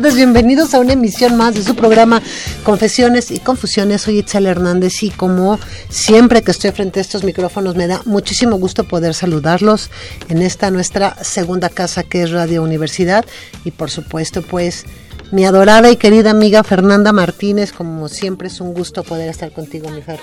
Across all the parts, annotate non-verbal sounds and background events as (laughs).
Bienvenidos a una emisión más de su programa Confesiones y Confusiones. Soy Itzel Hernández y como siempre que estoy frente a estos micrófonos me da muchísimo gusto poder saludarlos en esta nuestra segunda casa que es Radio Universidad y por supuesto pues mi adorada y querida amiga Fernanda Martínez, como siempre es un gusto poder estar contigo, mi Fer.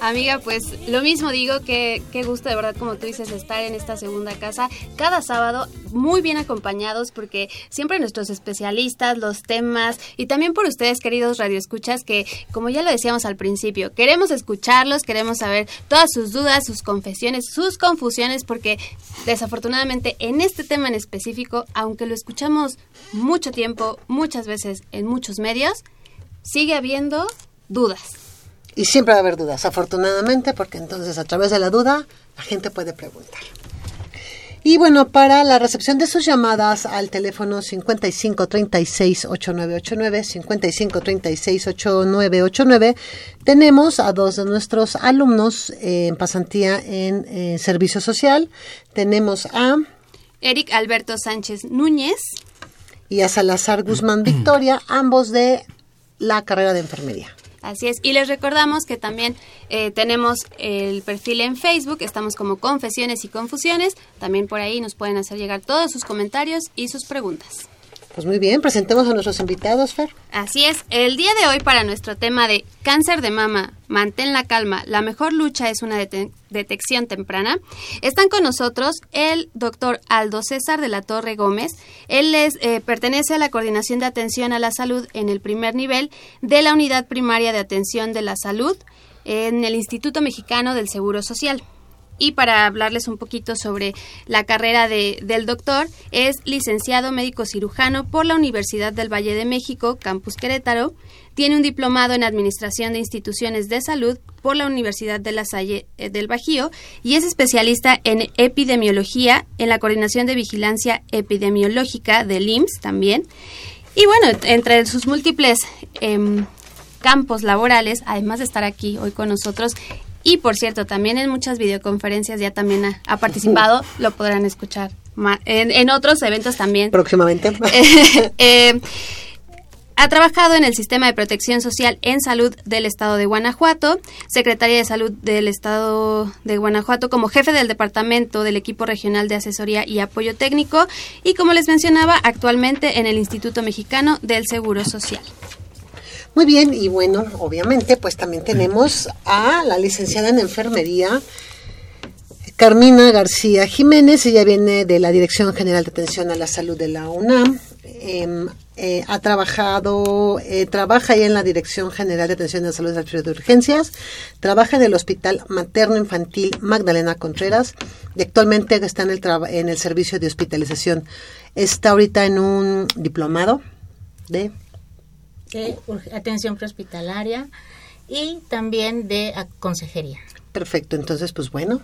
Amiga, pues lo mismo digo, que qué gusto de verdad, como tú dices, estar en esta segunda casa. Cada sábado muy bien acompañados porque siempre nuestros especialistas, los temas y también por ustedes, queridos radioescuchas, que como ya lo decíamos al principio, queremos escucharlos, queremos saber todas sus dudas, sus confesiones, sus confusiones, porque desafortunadamente en este tema en específico, aunque lo escuchamos mucho tiempo, muchas veces en muchos medios, sigue habiendo dudas y siempre va a haber dudas, afortunadamente, porque entonces a través de la duda la gente puede preguntar. Y bueno, para la recepción de sus llamadas al teléfono 5536-8989, 5536-8989, tenemos a dos de nuestros alumnos en pasantía en, en servicio social. Tenemos a... Eric Alberto Sánchez Núñez. Y a Salazar Guzmán Victoria, ambos de la carrera de enfermería. Así es. Y les recordamos que también eh, tenemos el perfil en Facebook, estamos como Confesiones y Confusiones. También por ahí nos pueden hacer llegar todos sus comentarios y sus preguntas. Pues muy bien, presentemos a nuestros invitados, Fer. Así es, el día de hoy para nuestro tema de cáncer de mama, mantén la calma, la mejor lucha es una detección temprana, están con nosotros el doctor Aldo César de la Torre Gómez. Él es, eh, pertenece a la Coordinación de Atención a la Salud en el primer nivel de la Unidad Primaria de Atención de la Salud en el Instituto Mexicano del Seguro Social. Y para hablarles un poquito sobre la carrera de, del doctor, es licenciado médico cirujano por la Universidad del Valle de México, Campus Querétaro. Tiene un diplomado en Administración de Instituciones de Salud por la Universidad de La Salle eh, del Bajío y es especialista en epidemiología en la Coordinación de Vigilancia Epidemiológica del IMSS también. Y bueno, entre sus múltiples em, campos laborales, además de estar aquí hoy con nosotros, y por cierto, también en muchas videoconferencias ya también ha, participado, lo podrán escuchar en, otros eventos también. Próximamente. (laughs) Eh, ha trabajado en el Sistema de Protección Social en Salud del Estado de Guanajuato, Secretaria de Salud del Estado de Guanajuato como jefe del Departamento del Equipo Regional de Asesoría y Apoyo Técnico y como les mencionaba, actualmente en el Instituto Mexicano del Seguro Social. Muy bien, y bueno, obviamente, pues también tenemos a la licenciada en enfermería, Carmina García Jiménez, ella viene de la Dirección General de Atención a la Salud de la UNAM. Em, eh, ha trabajado, eh, trabaja ahí en la Dirección General de Atención a la Salud de Urgencias, trabaja en el Hospital Materno Infantil Magdalena Contreras y actualmente está en el, en el servicio de hospitalización. Está ahorita en un diplomado de de atención prehospitalaria y también de consejería. Perfecto, entonces pues bueno,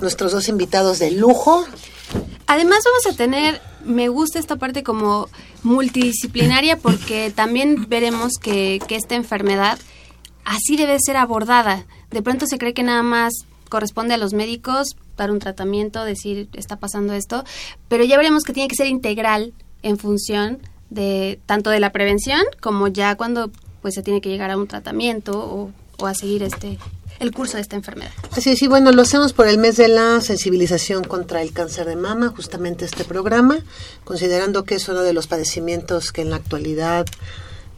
nuestros dos invitados de lujo. Además vamos a tener, me gusta esta parte como multidisciplinaria porque también veremos que, esta enfermedad así debe ser abordada. De pronto se cree que nada más corresponde a los médicos dar un tratamiento, decir está pasando esto, pero ya veremos que tiene que ser integral en función de tanto de la prevención como ya cuando pues se tiene que llegar a un tratamiento o, o a seguir este el curso de esta enfermedad. Así es, y bueno, lo hacemos por el mes de la sensibilización contra el cáncer de mama, justamente este programa, considerando que es uno de los padecimientos que en la actualidad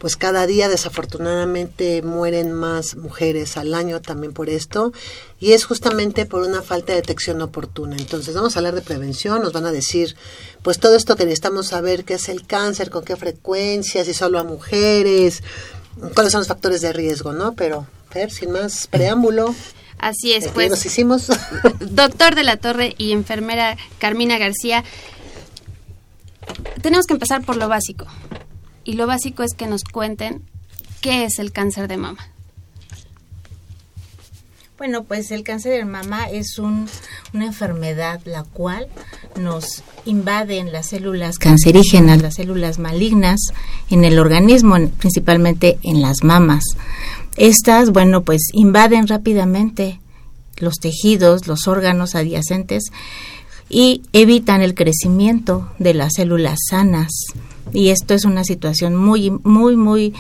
pues cada día desafortunadamente mueren más mujeres al año también por esto y es justamente por una falta de detección oportuna. Entonces vamos a hablar de prevención, nos van a decir pues todo esto que necesitamos saber, qué es el cáncer, con qué frecuencia, si solo a mujeres, cuáles son los factores de riesgo, ¿no? Pero, ver, sin más preámbulo. Así es, aquí pues. Nos hicimos. (laughs) Doctor de la Torre y enfermera Carmina García, tenemos que empezar por lo básico. Y lo básico es que nos cuenten qué es el cáncer de mama. Bueno, pues el cáncer de mama es un, una enfermedad la cual nos invaden las células cancerígenas, las células malignas en el organismo, en- principalmente en las mamas. Estas, bueno, pues invaden rápidamente los tejidos, los órganos adyacentes y evitan el crecimiento de las células sanas. Y esto es una situación muy, muy, muy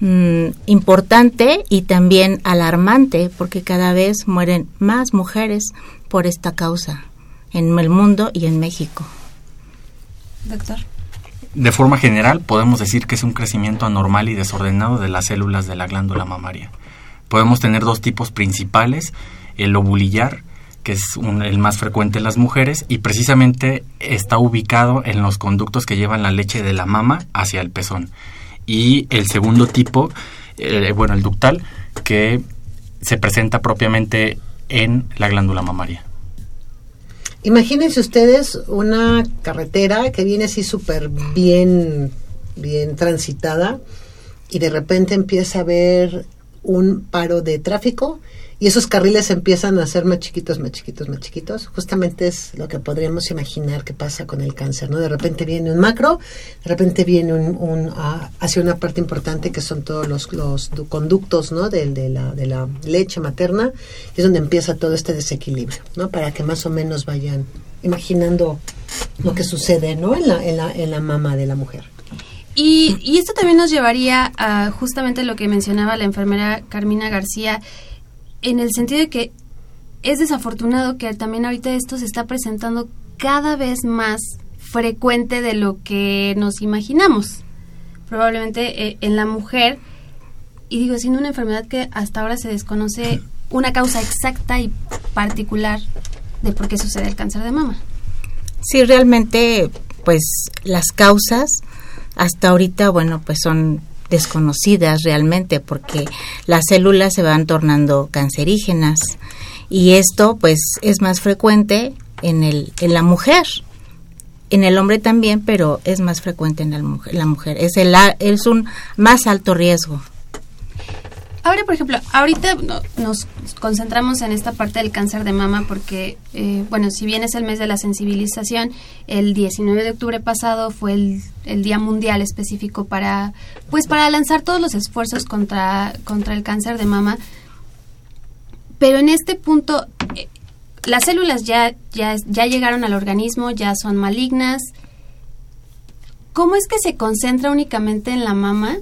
mm, importante y también alarmante porque cada vez mueren más mujeres por esta causa en el mundo y en México. Doctor. De forma general, podemos decir que es un crecimiento anormal y desordenado de las células de la glándula mamaria. Podemos tener dos tipos principales, el ovulillar, que es el más frecuente en las mujeres, y precisamente está ubicado en los conductos que llevan la leche de la mama hacia el pezón. Y el segundo tipo, eh, bueno, el ductal, que se presenta propiamente en la glándula mamaria. Imagínense ustedes una carretera que viene así súper bien, bien transitada y de repente empieza a haber un paro de tráfico y esos carriles empiezan a ser más chiquitos, más chiquitos, más chiquitos. Justamente es lo que podríamos imaginar que pasa con el cáncer, ¿no? De repente viene un macro, de repente viene un, un, ah, hacia una parte importante que son todos los, los du- conductos, ¿no? De, de, la, de la leche materna y es donde empieza todo este desequilibrio, ¿no? Para que más o menos vayan imaginando lo que sucede, ¿no? En la, en la, en la mama de la mujer. Y, y esto también nos llevaría a justamente lo que mencionaba la enfermera Carmina García, en el sentido de que es desafortunado que también ahorita esto se está presentando cada vez más frecuente de lo que nos imaginamos. Probablemente eh, en la mujer, y digo, siendo una enfermedad que hasta ahora se desconoce una causa exacta y particular de por qué sucede el cáncer de mama. Sí, realmente, pues las causas hasta ahorita, bueno, pues son desconocidas realmente porque las células se van tornando cancerígenas. Y esto pues es más frecuente en el en la mujer. En el hombre también pero es más frecuente en la mujer, la mujer. es el es un más alto riesgo Ahora, por ejemplo, ahorita no- nos concentramos en esta parte del cáncer de mama porque, eh, bueno, si bien es el mes de la sensibilización, el 19 de octubre pasado fue el, el Día Mundial específico para, pues, para lanzar todos los esfuerzos contra, contra el cáncer de mama. Pero en este punto, eh, las células ya, ya, ya llegaron al organismo, ya son malignas. ¿Cómo es que se concentra únicamente en la mama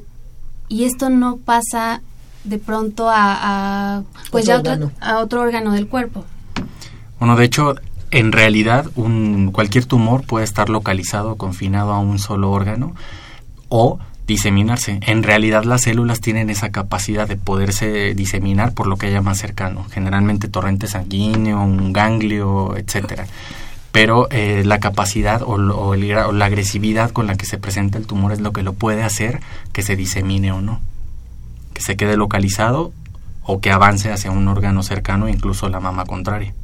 y esto no pasa de pronto a, a, pues Otro ya otro- órgano. a otro órgano del cuerpo? Bueno, de hecho, en realidad, un, cualquier tumor puede estar localizado, confinado a un solo órgano o diseminarse. En realidad, las células tienen esa capacidad de poderse diseminar por lo que haya más cercano, generalmente torrente sanguíneo, un ganglio, etcétera. Pero eh, la capacidad o, lo- o el gra- o la agresividad con la que se presenta el tumor es lo que lo puede hacer que se disemine o no, se quede localizado o que avance hacia un órgano cercano, incluso la mama contraria.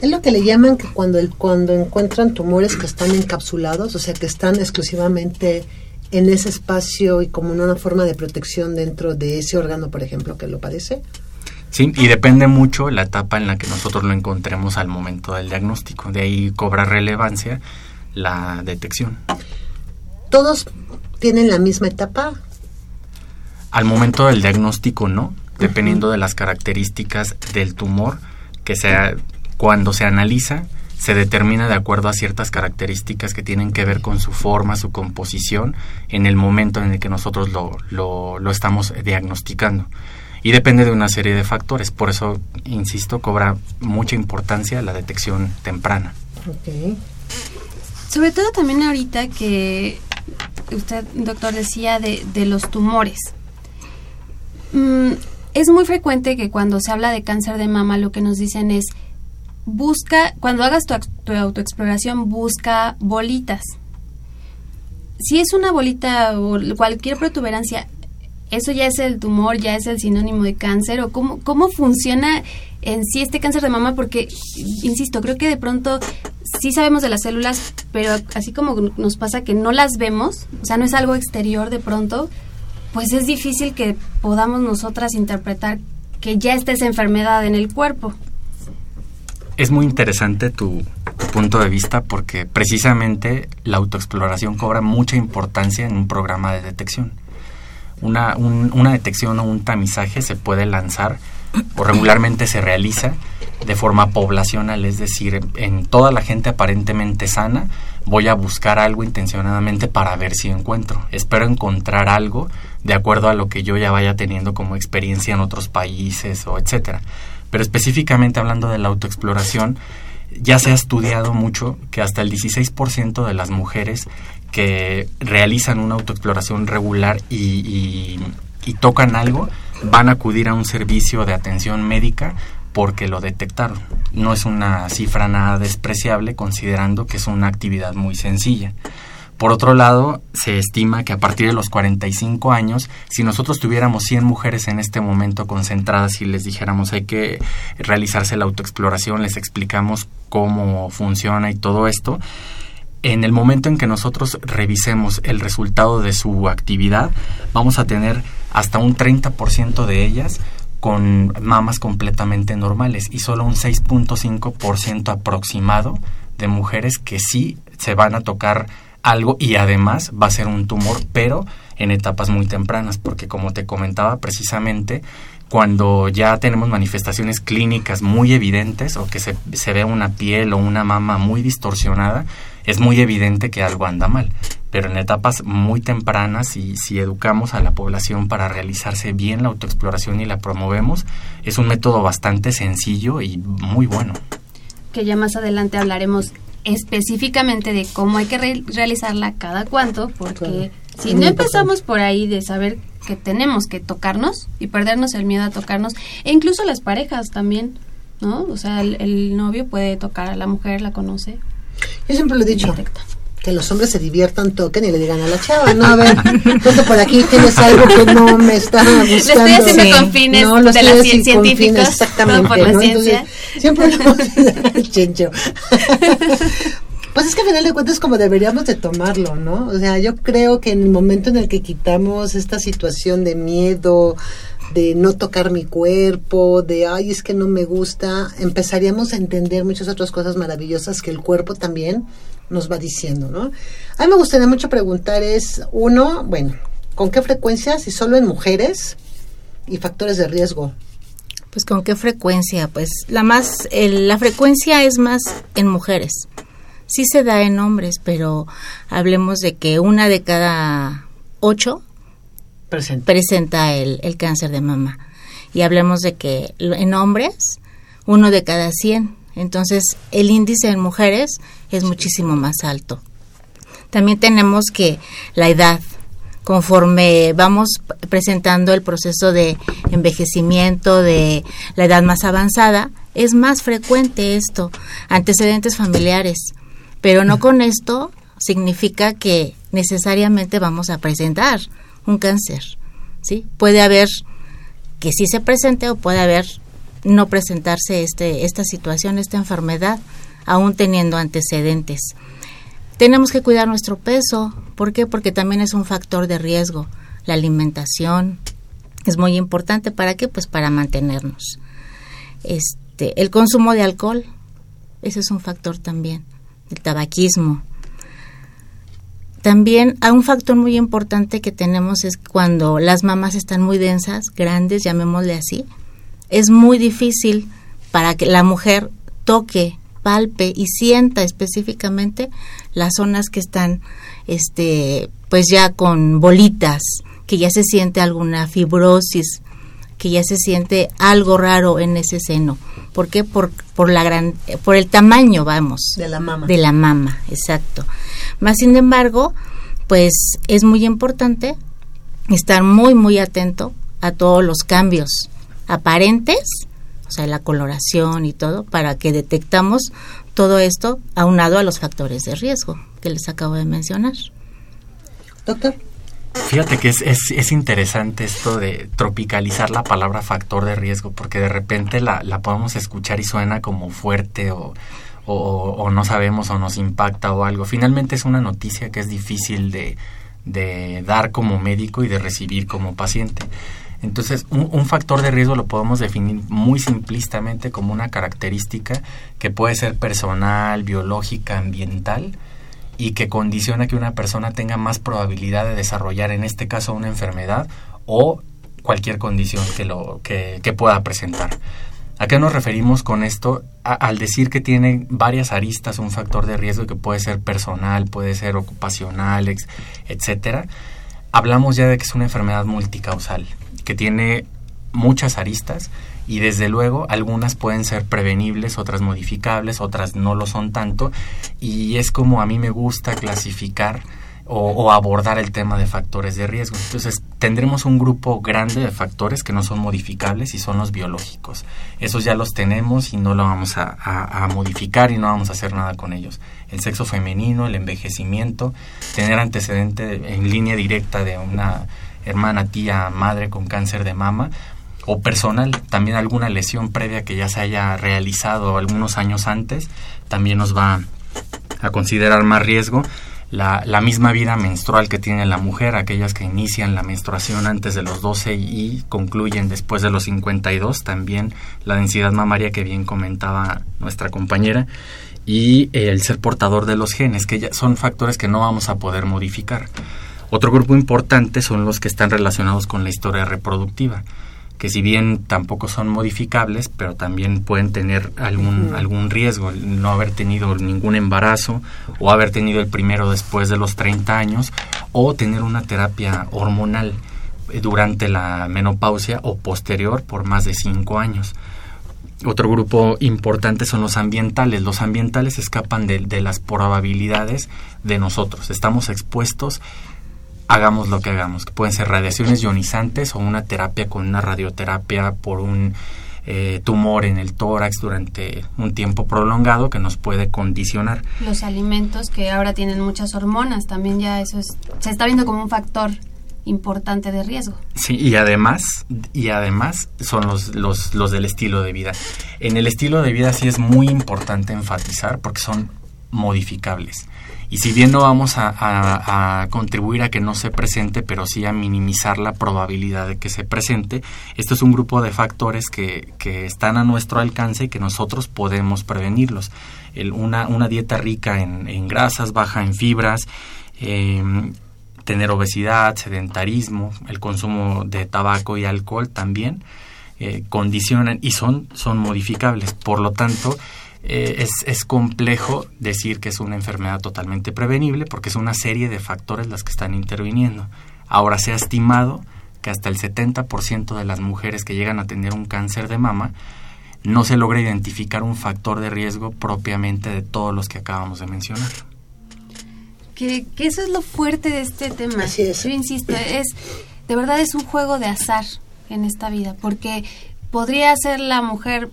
Es lo que le llaman que cuando, el, cuando encuentran tumores que están encapsulados, o sea, que están exclusivamente en ese espacio y como en una forma de protección dentro de ese órgano, por ejemplo, que lo padece. Sí, y depende mucho la etapa en la que nosotros lo encontremos al momento del diagnóstico. De ahí cobra relevancia la detección. ¿Todos tienen la misma etapa? Al momento del diagnóstico no, dependiendo de las características del tumor que sea cuando se analiza se determina de acuerdo a ciertas características que tienen que ver con su forma, su composición, en el momento en el que nosotros lo, lo, lo estamos diagnosticando. Y depende de una serie de factores, por eso, insisto, cobra mucha importancia la detección temprana. Sobre todo también ahorita que usted, doctor, decía de, de los tumores. Mm, es muy frecuente que cuando se habla de cáncer de mama lo que nos dicen es busca, cuando hagas tu, tu autoexploración, busca bolitas. Si es una bolita o cualquier protuberancia, ¿eso ya es el tumor, ya es el sinónimo de cáncer? ¿O cómo, cómo funciona en sí este cáncer de mama? Porque, insisto, creo que de pronto sí sabemos de las células, pero así como nos pasa que no las vemos, o sea, no es algo exterior de pronto, pues es difícil que podamos nosotras interpretar que ya está esa enfermedad en el cuerpo. Es muy interesante tu, punto de vista porque precisamente la autoexploración cobra mucha importancia en un programa de detección. Una, un, una detección o un tamizaje se puede lanzar o regularmente se realiza de forma poblacional, es decir, en toda la gente aparentemente sana, voy a buscar algo intencionadamente para ver si encuentro. Espero encontrar algo de acuerdo a lo que yo ya vaya teniendo como experiencia en otros países o etcétera. Pero específicamente hablando de la autoexploración, ya se ha estudiado mucho que hasta el 16% de las mujeres que realizan una autoexploración regular y, y, y tocan algo van a acudir a un servicio de atención médica porque lo detectaron. No es una cifra nada despreciable considerando que es una actividad muy sencilla. Por otro lado, se estima que a partir de los 45 años, si nosotros tuviéramos 100 mujeres en este momento concentradas y les dijéramos hay que realizarse la autoexploración, les explicamos cómo funciona y todo esto, en el momento en que nosotros revisemos el resultado de su actividad, vamos a tener hasta un 30% de ellas con mamas completamente normales y solo un 6.5% aproximado de mujeres que sí se van a tocar algo y además va a ser un tumor, pero en etapas muy tempranas, porque como te comentaba precisamente, cuando ya tenemos manifestaciones clínicas muy evidentes o que se, se ve una piel o una mama muy distorsionada, es muy evidente que algo anda mal. Pero en etapas muy tempranas y si educamos a la población para realizarse bien la autoexploración y la promovemos, es un método bastante sencillo y muy bueno. Que ya más adelante hablaremos específicamente de cómo hay que re realizarla cada cuánto, porque claro. si no empezamos por ahí de saber que tenemos que tocarnos y perdernos el miedo a tocarnos, e incluso las parejas también, ¿no? O sea, el, el novio puede tocar a la mujer, la conoce. Yo siempre lo he dicho. Que los hombres se diviertan, toquen y le digan a la chava, no, a ver, tú por aquí tienes algo que no me está gustando. Lo estoy haciendo sí. con fines no, de la científicos, exactamente, no por la ¿no? ciencia. Entonces, siempre del chencho. (laughs) Pues es que a final de cuentas como deberíamos de tomarlo, ¿no? O sea, yo creo que en el momento en el que quitamos esta situación de miedo, de no tocar mi cuerpo, de ay, es que no me gusta, empezaríamos a entender muchas otras cosas maravillosas que el cuerpo también nos va diciendo, ¿no? A mí me gustaría mucho preguntar es, uno, bueno, ¿con qué frecuencia? Si solo en mujeres y factores de riesgo. Pues con qué frecuencia, pues la más, el, la frecuencia es más en mujeres. Sí se da en hombres, pero hablemos de que una de cada ocho presenta, presenta el, el cáncer de mama. Y hablemos de que en hombres, uno de cada cien. Entonces, el índice en mujeres es muchísimo más alto. También tenemos que la edad, conforme vamos presentando el proceso de envejecimiento de la edad más avanzada, es más frecuente esto, antecedentes familiares. Pero no con esto significa que necesariamente vamos a presentar un cáncer. ¿sí? Puede haber que sí se presente o puede haber no presentarse este, esta situación, esta enfermedad, aún teniendo antecedentes. Tenemos que cuidar nuestro peso. ¿Por qué? Porque también es un factor de riesgo. La alimentación es muy importante. ¿Para qué? Pues para mantenernos. Este, el consumo de alcohol, ese es un factor también. El tabaquismo. también hay un factor muy importante que tenemos es cuando las mamás están muy densas, grandes, llamémosle así, es muy difícil para que la mujer toque, palpe y sienta específicamente las zonas que están este pues ya con bolitas, que ya se siente alguna fibrosis, que ya se siente algo raro en ese seno. ¿Por qué? Por, por, la gran, por el tamaño, vamos. De la mama. De la mama, exacto. Más sin embargo, pues es muy importante estar muy, muy atento a todos los cambios aparentes, o sea, la coloración y todo, para que detectamos todo esto aunado a los factores de riesgo que les acabo de mencionar. Doctor. Fíjate que es, es, es, interesante esto de tropicalizar la palabra factor de riesgo, porque de repente la, la podemos escuchar y suena como fuerte o, o, o, no sabemos o nos impacta o algo. Finalmente es una noticia que es difícil de, de dar como médico y de recibir como paciente. Entonces, un, factor de riesgo lo podemos definir muy simplistamente como una característica que puede ser personal, biológica, ambiental, y que condiciona que una persona tenga más probabilidad de desarrollar, en este caso, una enfermedad o cualquier condición que, lo, que, que pueda presentar. ¿A qué nos referimos con esto? Al decir que tiene varias aristas un factor de riesgo que puede ser personal, puede ser ocupacional, ex, etcétera. Hablamos ya de que es una enfermedad multicausal, que tiene muchas aristas y desde luego algunas pueden ser prevenibles, otras modificables, otras no lo son tanto y es como a mí me gusta clasificar o, abordar el tema de factores de riesgo. Entonces tendremos un grupo grande de factores que no son modificables y son los biológicos. Esos ya los tenemos y no lo vamos a, a modificar y no vamos a hacer nada con ellos. El sexo femenino, el envejecimiento, tener antecedente en línea directa de una hermana, tía, madre con cáncer de mama, o personal, también alguna lesión previa que ya se haya realizado algunos años antes, también nos va a considerar más riesgo. La, la, misma vida menstrual que tiene la mujer, aquellas que inician la menstruación antes de los 12 y concluyen después de los 52, también la densidad mamaria que bien comentaba nuestra compañera, y el ser portador de los genes, que ya son factores que no vamos a poder modificar. Otro grupo importante son los que están relacionados con la historia reproductiva que si bien tampoco son modificables, pero también pueden tener algún, algún riesgo, no haber tenido ningún embarazo o haber tenido el primero después de los 30 años o tener una terapia hormonal durante la menopausia o posterior por más de 5 años. Otro grupo importante son los ambientales. Los ambientales escapan de, de las probabilidades de nosotros. Estamos expuestos hagamos lo que hagamos, que pueden ser radiaciones ionizantes o una terapia con una radioterapia por un eh, tumor en el tórax durante un tiempo prolongado que nos puede condicionar. Los alimentos que ahora tienen muchas hormonas, también ya eso es, se está viendo como un factor importante de riesgo. Sí, y además, y además son los, los, los del estilo de vida. En el estilo de vida sí es muy importante enfatizar porque son modificables. Y si bien no vamos a, contribuir a que no se presente, pero sí a minimizar la probabilidad de que se presente, esto es un grupo de factores que, que están a nuestro alcance y que nosotros podemos prevenirlos. Una, dieta rica en, en, grasas, baja en fibras, eh, tener obesidad, sedentarismo, el consumo de tabaco y alcohol también eh, condicionan y son, son modificables. Por lo tanto, eh, es, es, complejo decir que es una enfermedad totalmente prevenible porque es una serie de factores las que están interviniendo. Ahora se ha estimado que hasta el 70% de las mujeres que llegan a tener un cáncer de mama no se logra identificar un factor de riesgo propiamente de todos los que acabamos de mencionar. Que, que eso es lo fuerte de este tema. Así es. Yo insisto, es de verdad es un juego de azar en esta vida, porque podría ser la mujer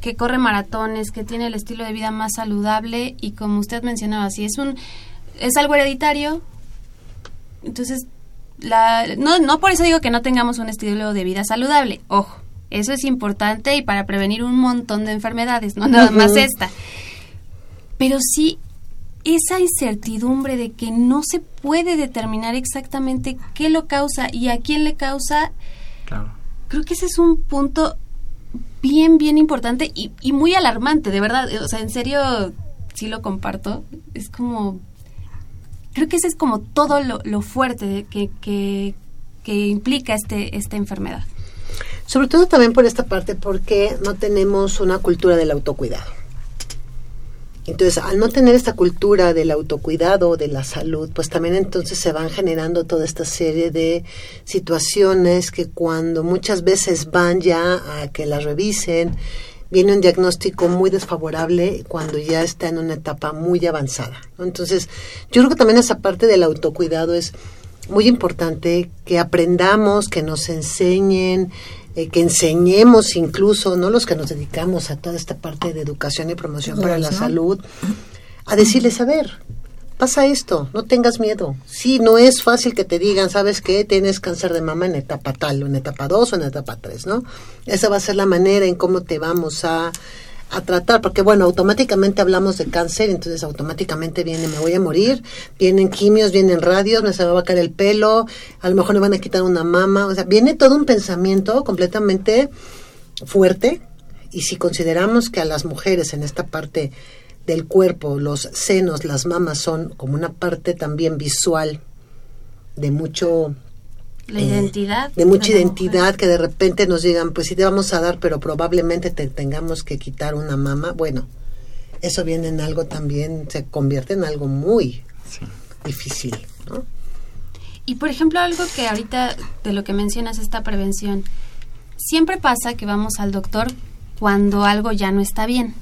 que corre maratones, que tiene el estilo de vida más saludable y como usted mencionaba, si es un es algo hereditario, entonces la, no, no por eso digo que no tengamos un estilo de vida saludable, ojo, eso es importante y para prevenir un montón de enfermedades, no nada más esta. Pero sí esa incertidumbre de que no se puede determinar exactamente qué lo causa y a quién le causa, claro. creo que ese es un punto bien, bien importante y, muy alarmante, de verdad. O sea, en serio, sí lo comparto. Es como... Creo que ese es como todo lo, lo fuerte que, que, que implica este, esta enfermedad. Sobre todo también por esta parte, porque no tenemos una cultura del autocuidado. Entonces, al no tener esta cultura del autocuidado, de la salud, pues también entonces se van generando toda esta serie de situaciones que cuando muchas veces van ya a que las revisen, viene un diagnóstico muy desfavorable cuando ya está en una etapa muy avanzada. Entonces, yo creo que también esa parte del autocuidado es muy importante que aprendamos, que nos enseñen, eh, que enseñemos incluso, no los que nos dedicamos a toda esta parte de educación y promoción para la salud, a decirles, a ver, pasa esto, no tengas miedo. Sí, no es fácil que te digan, ¿sabes qué? Tienes cáncer de mama en etapa tal, o en etapa 2 o en etapa 3, ¿no? Esa va a ser la manera en cómo te vamos a a tratar, porque bueno, automáticamente hablamos de cáncer, entonces automáticamente viene, me voy a morir, vienen quimios, vienen radios, me se va a caer el pelo, a lo mejor me van a quitar una mama, o sea, viene todo un pensamiento completamente fuerte, y si consideramos que a las mujeres en esta parte del cuerpo, los senos, las mamas son como una parte también visual de mucho la identidad. De mucha identidad, que de repente nos digan, pues sí te vamos a dar, pero probablemente te tengamos que quitar una mama. Bueno, eso viene en algo también, se convierte en algo muy difícil. ¿no? Y por ejemplo, algo que ahorita de lo que mencionas, esta prevención, siempre pasa que vamos al doctor cuando algo ya no está bien.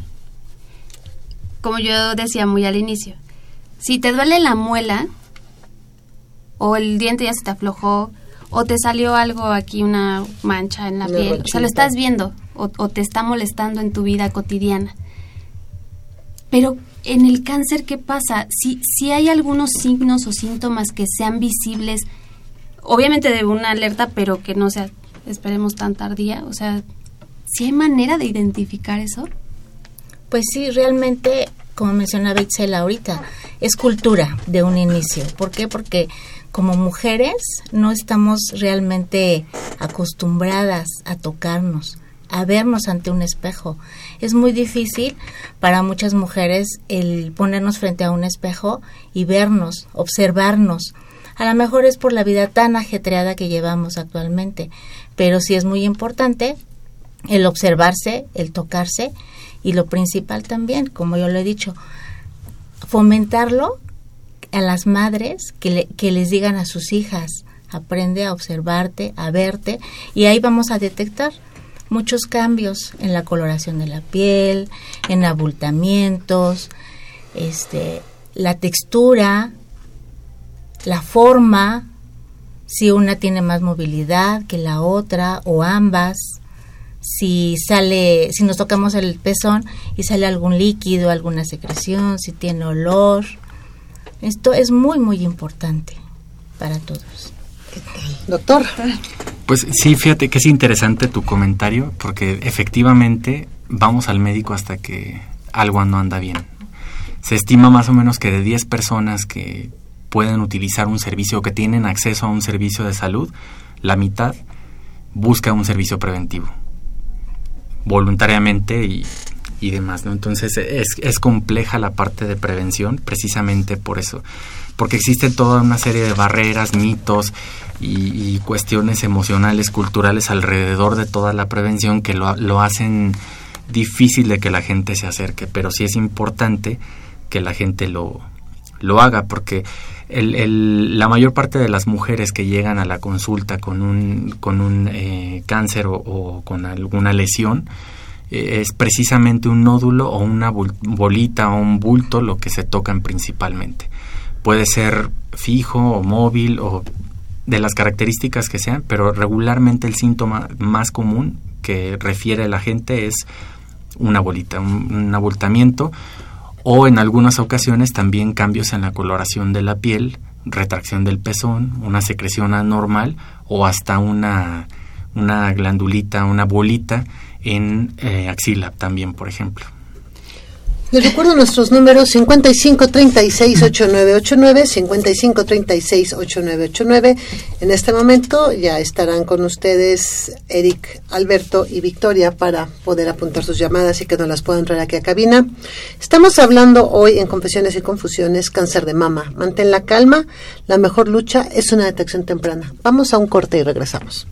Como yo decía muy al inicio, si te duele la muela o el diente ya se te aflojó o te salió algo aquí, una mancha en la piel, o sea, lo estás viendo o, te está molestando en tu vida cotidiana. Pero en el cáncer, ¿qué pasa? Si, si hay algunos signos o síntomas que sean visibles, obviamente de una alerta, pero que no sea, esperemos, tan tardía, o sea, ¿si hay manera de identificar eso? Pues sí, realmente, como mencionaba Itzel ahorita, es cultura de un inicio. ¿Por qué? Porque como mujeres no estamos realmente acostumbradas a tocarnos, a vernos ante un espejo. Es muy difícil para muchas mujeres el ponernos frente a un espejo y vernos, observarnos. A lo mejor es por la vida tan ajetreada que llevamos actualmente, pero sí es muy importante el observarse, el tocarse y lo principal también, como yo lo he dicho, fomentarlo a las madres que, que les digan a sus hijas, aprende a observarte, a verte, y ahí vamos a detectar muchos cambios en la coloración de la piel, en abultamientos, este, la textura, la forma, si una tiene más movilidad que la otra o ambas, si sale, si nos tocamos el pezón y sale algún líquido, alguna secreción, si tiene olor, esto es muy, muy importante para todos. Doctor. Pues sí, fíjate que es interesante tu comentario, porque efectivamente vamos al médico hasta que algo no anda bien. Se estima más o menos que de 10 personas que pueden utilizar un servicio, que tienen acceso a un servicio de salud, la mitad busca un servicio preventivo, voluntariamente y y demás, ¿no? Entonces es, es compleja la parte de prevención precisamente por eso, porque existe toda una serie de barreras, mitos y, cuestiones emocionales, culturales alrededor de toda la prevención que lo, lo hacen difícil de que la gente se acerque, pero sí es importante que la gente lo, lo haga, porque el, el, la mayor parte de las mujeres que llegan a la consulta con un, con un eh, cáncer o, con alguna lesión, eh, es precisamente un nódulo o una bolita o un bulto lo que se tocan principalmente. Puede ser fijo o móvil o de las características que sean, pero regularmente el síntoma más común que refiere la gente es una bolita, un, abultamiento o en algunas ocasiones también cambios en la coloración de la piel, retracción del pezón, una secreción anormal o hasta una, una glandulita, una bolita en eh, axila también, por ejemplo. Les recuerdo nuestros números 5536-8989, 5536-8989. En este momento ya estarán con ustedes Eric, Alberto y Victoria para poder apuntar sus llamadas y que nos las puedan traer aquí a cabina. Estamos hablando hoy en Confesiones y Confusiones, cáncer de mama. Mantén la calma, la mejor lucha es una detección temprana. Vamos a un corte y regresamos.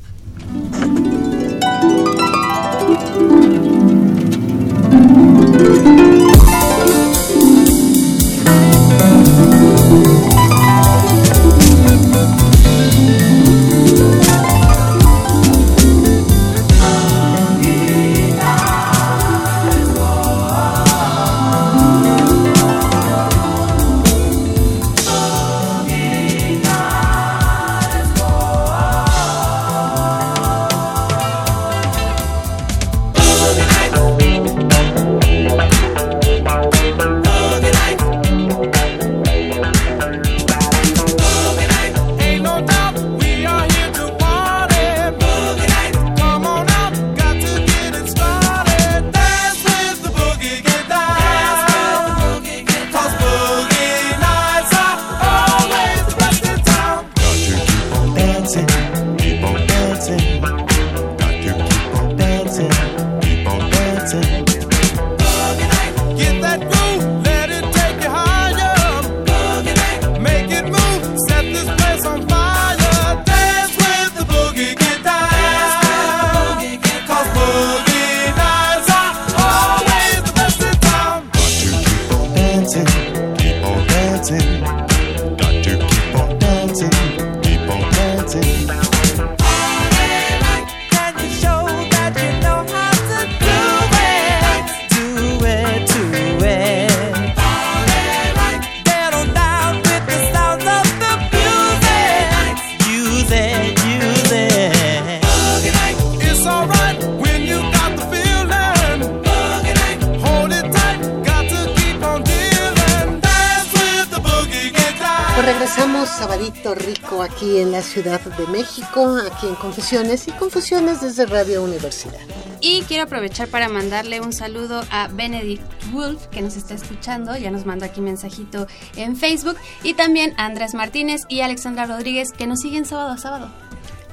Aquí en Confesiones y Confusiones desde Radio Universidad. Y quiero aprovechar para mandarle un saludo a Benedict Wolf, que nos está escuchando, ya nos mandó aquí mensajito en Facebook, y también a Andrés Martínez y Alexandra Rodríguez, que nos siguen sábado a sábado.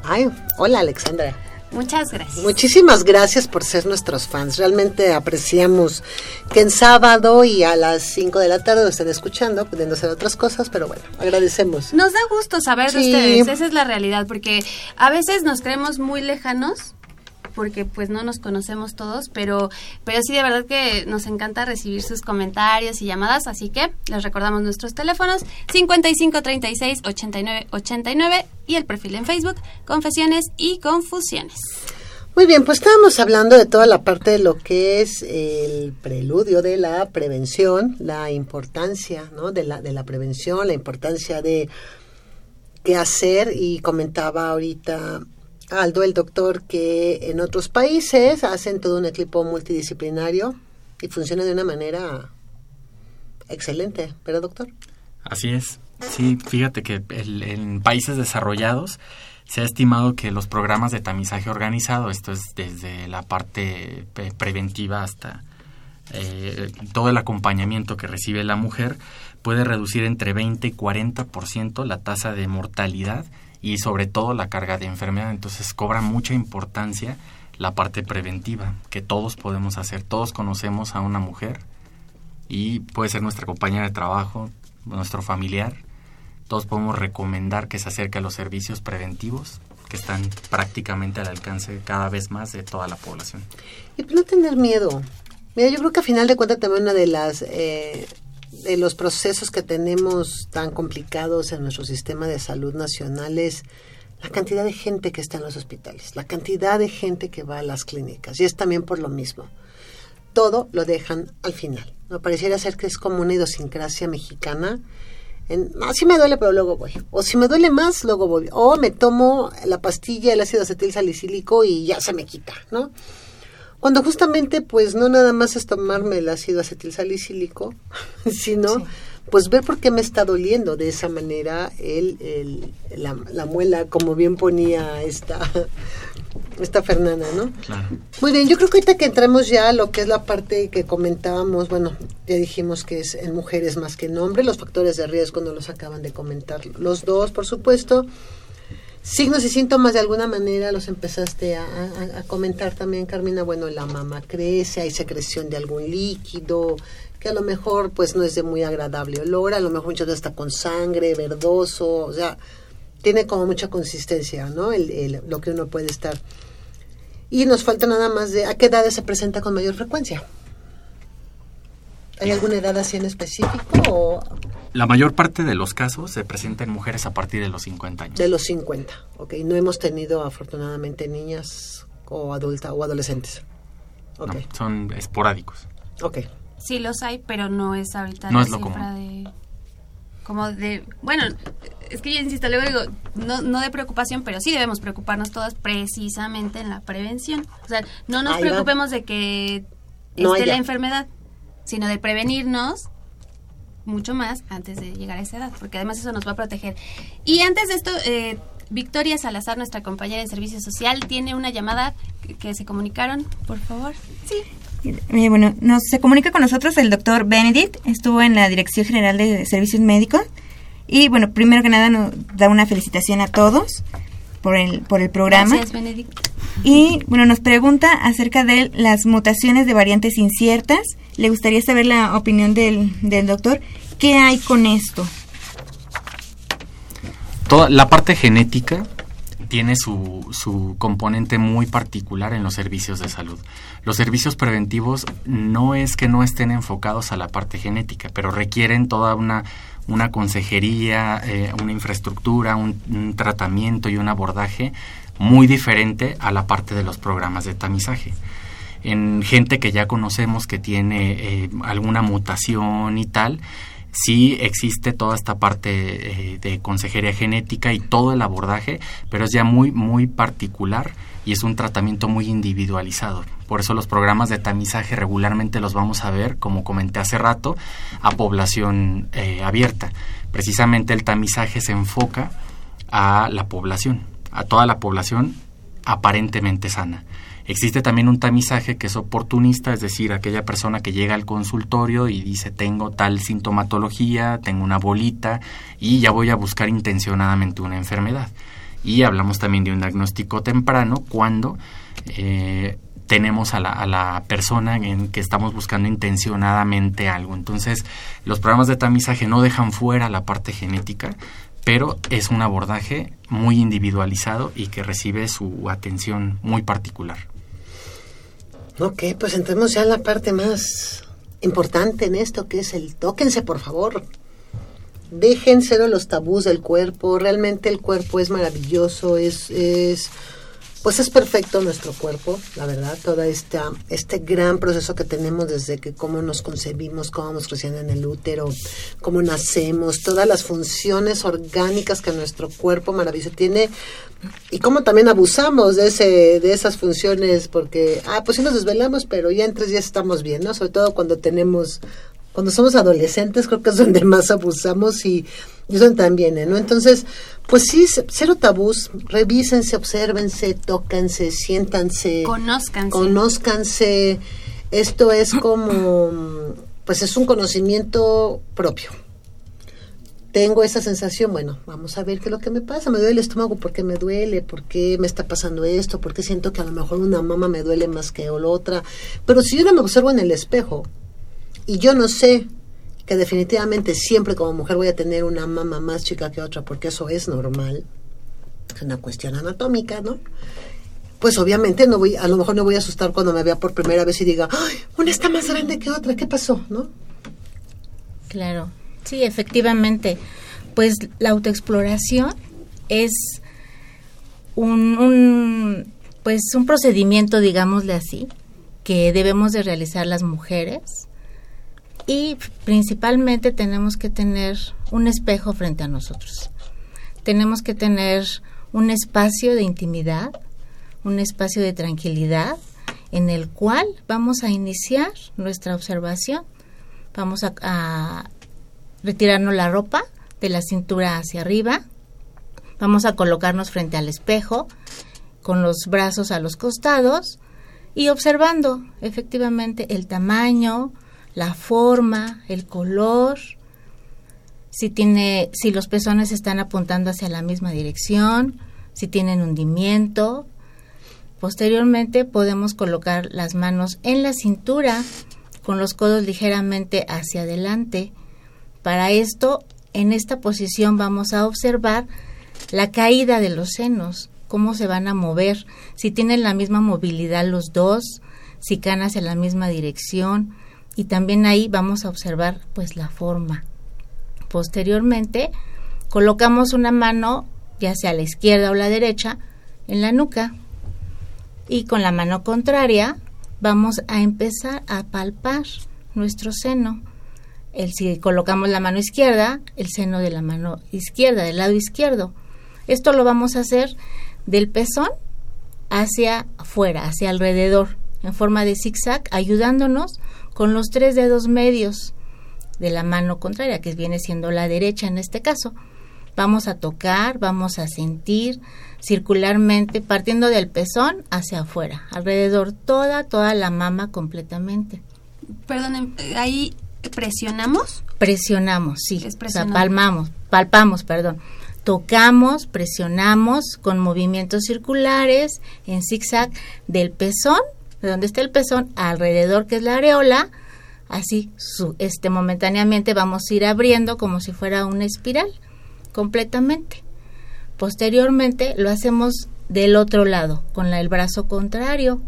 Ay, hola Alexandra. Muchas gracias. Muchísimas gracias por ser nuestros fans. Realmente apreciamos que en sábado y a las 5 de la tarde estén escuchando, pudiendo hacer otras cosas, pero bueno, agradecemos. Nos da gusto saber de Sí. ustedes, esa es la realidad, porque a veces nos creemos muy lejanos, porque pues no nos conocemos todos, pero, pero sí de verdad que nos encanta recibir sus comentarios y llamadas, así que les recordamos nuestros teléfonos 5536 89 89 y el perfil en Facebook Confesiones y Confusiones. Muy bien, pues estábamos hablando de toda la parte de lo que es el preludio de la prevención, la importancia ¿no? de, la, de la prevención, la importancia de qué hacer y comentaba ahorita Aldo, el doctor, que en otros países hacen todo un equipo multidisciplinario y funciona de una manera excelente, ¿pero doctor? Así es. Sí, fíjate que el- en países desarrollados se ha estimado que los programas de tamizaje organizado, esto es desde la parte pre- preventiva hasta eh, todo el acompañamiento que recibe la mujer, puede reducir entre 20 y 40% la tasa de mortalidad y sobre todo la carga de enfermedad. Entonces cobra mucha importancia la parte preventiva que todos podemos hacer. Todos conocemos a una mujer y puede ser nuestra compañera de trabajo, nuestro familiar. Todos podemos recomendar que se acerque a los servicios preventivos que están prácticamente al alcance cada vez más de toda la población. Y no tener miedo. Mira, yo creo que a final de cuentas también una de las eh, de los procesos que tenemos tan complicados en nuestro sistema de salud nacional es la cantidad de gente que está en los hospitales, la cantidad de gente que va a las clínicas. Y es también por lo mismo. Todo lo dejan al final. Me pareciera ser que es como una idiosincrasia mexicana. En, no, sí me duele, pero luego voy. O si me duele más, luego voy. O me tomo la pastilla, el ácido acetil salicílico y ya se me quita, ¿no? Cuando justamente, pues no nada más es tomarme el ácido acetil salicílico, (laughs) sino pues ver por qué me está doliendo de esa manera el, el- la, la muela, como bien ponía esta (laughs) Está Fernanda, ¿no? Claro. Muy bien, yo creo que ahorita que entramos ya a lo que es la parte que comentábamos, bueno, ya dijimos que es en mujeres más que en hombres, los factores de riesgo no los acaban de comentar los dos, por supuesto. Signos y síntomas de alguna manera los empezaste a, comentar también, Carmina. Bueno, la mama crece, hay secreción de algún líquido, que a lo mejor pues no es de muy agradable olor, a lo mejor muchas veces está con sangre, verdoso, o sea, tiene como mucha consistencia, ¿no? El, lo que uno puede estar. Y nos falta nada más de a qué edades se presenta con mayor frecuencia. ¿Hay alguna edad así en específico o La mayor parte de los casos se presenta en mujeres a partir de los 50 años. de los 50? Ok, no hemos tenido afortunadamente niñas o adultas o adolescentes. Ok, No, son esporádicos. ok. Sí los hay, pero no es ahorita No la es lo cifra de... Como de... Bueno, es que yo insisto, luego digo, no, no de preocupación, pero sí debemos preocuparnos todas precisamente en la prevención. O sea, no nos Ahí va. preocupemos de que No esté la enfermedad, sino de prevenirnos mucho más antes de llegar a esa edad, porque además eso nos va a proteger. Y antes de esto, eh, Victoria Salazar, nuestra compañera en Servicio Social, tiene una llamada que, que se comunicaron, por favor. Sí. Eh, bueno, nos se comunica con nosotros el doctor Benedict, estuvo en la Dirección General de Servicios Médicos y bueno, primero que nada nos da una felicitación a todos por el por el programa Gracias, Benedict. Y bueno, nos pregunta acerca de las mutaciones de variantes inciertas. Le gustaría saber la opinión del, del doctor. ¿Qué hay con esto? Toda la parte genética tiene su, su componente muy particular en los servicios de salud. Los servicios preventivos no es que no estén enfocados a la parte genética, pero requieren toda una, una consejería, eh, una infraestructura, un, un tratamiento y un abordaje muy diferente a la parte de los programas de tamizaje en gente que ya conocemos que tiene eh, alguna mutación y tal, sí existe toda esta parte eh, de consejería genética y todo el abordaje, pero es ya muy, muy particular y es un tratamiento muy individualizado. Por eso los programas de tamizaje regularmente los vamos a ver, como comenté hace rato, a población eh, abierta. Precisamente el tamizaje se enfoca a la población, a toda la población aparentemente sana. Existe también un tamizaje que es oportunista, es decir, aquella persona que llega al consultorio y dice tengo tal sintomatología, tengo una bolita y ya voy a buscar intencionadamente una enfermedad. Y hablamos también de un diagnóstico temprano cuando eh, tenemos a la, a la persona en que estamos buscando intencionadamente algo. Entonces, los programas de tamizaje no dejan fuera la parte genética, pero es un abordaje muy individualizado y que recibe su atención muy particular. Ok, pues entremos ya en la parte más importante en esto, que es el tóquense, por favor. Dejen cero los tabús del cuerpo. Realmente el cuerpo es maravilloso, es, es pues es perfecto nuestro cuerpo, la verdad. Toda esta este gran proceso que tenemos desde que cómo nos concebimos, cómo vamos creciendo en el útero, cómo nacemos, todas las funciones orgánicas que nuestro cuerpo maravilloso tiene y cómo también abusamos de ese de esas funciones porque ah pues sí nos desvelamos pero ya en tres días estamos bien no sobre todo cuando tenemos cuando somos adolescentes creo que es donde (laughs) más abusamos y, y es donde también no entonces pues sí cero tabús revísense obsérvense tóquense siéntanse Conózcanse. conózcanse esto es como pues es un conocimiento propio tengo esa sensación, bueno, vamos a ver qué es lo que me pasa, me duele el estómago, ¿por qué me duele? ¿Por qué me está pasando esto? ¿Por qué siento que a lo mejor una mama me duele más que la otra? Pero si yo no me observo en el espejo y yo no sé que definitivamente siempre como mujer voy a tener una mama más chica que otra, porque eso es normal, es una cuestión anatómica, ¿no? Pues obviamente no voy, a lo mejor no voy a asustar cuando me vea por primera vez y diga, ¡ay, una está más grande que otra! ¿Qué pasó? ¿No? Claro, sí, efectivamente. Pues la autoexploración es un, un, pues un procedimiento, digámosle así, que debemos de realizar las mujeres y principalmente tenemos que tener un espejo frente a nosotros. Tenemos que tener un espacio de intimidad, un espacio de tranquilidad en el cual vamos a iniciar nuestra observación. Vamos a, retirarnos la ropa de la cintura hacia arriba. Vamos a colocarnos frente al espejo con los brazos a los costados y observando efectivamente el tamaño, la forma, el color, si tiene, si los pezones están apuntando hacia la misma dirección, si tienen hundimiento. Posteriormente podemos colocar las manos en la cintura con los codos ligeramente hacia adelante. Para esto, en esta posición vamos a observar la caída de los senos, cómo se van a mover, si tienen la misma movilidad los dos, si caen hacia la misma dirección y también ahí vamos a observar pues la forma. Posteriormente colocamos una mano ya sea la izquierda o la derecha en la nuca y con la mano contraria vamos a empezar a palpar nuestro seno. El, si colocamos la mano izquierda, el seno de la mano izquierda, del lado izquierdo. Esto lo vamos a hacer del pezón hacia afuera, hacia alrededor, en forma de zigzag, ayudándonos con los tres dedos medios de la mano contraria, que viene siendo la derecha en este caso. Vamos a tocar, vamos a sentir circularmente, partiendo del pezón hacia afuera, alrededor toda, toda la mama completamente. Perdón, ahí presionamos. Presionamos, sí. Es O sea, palmamos, palpamos, perdón. Tocamos, presionamos con movimientos circulares en zigzag del pezón, de donde está el pezón, alrededor que es la areola, así su, este momentáneamente vamos a ir abriendo como si fuera una espiral completamente. Posteriormente lo hacemos del otro lado, con la- el brazo contrario.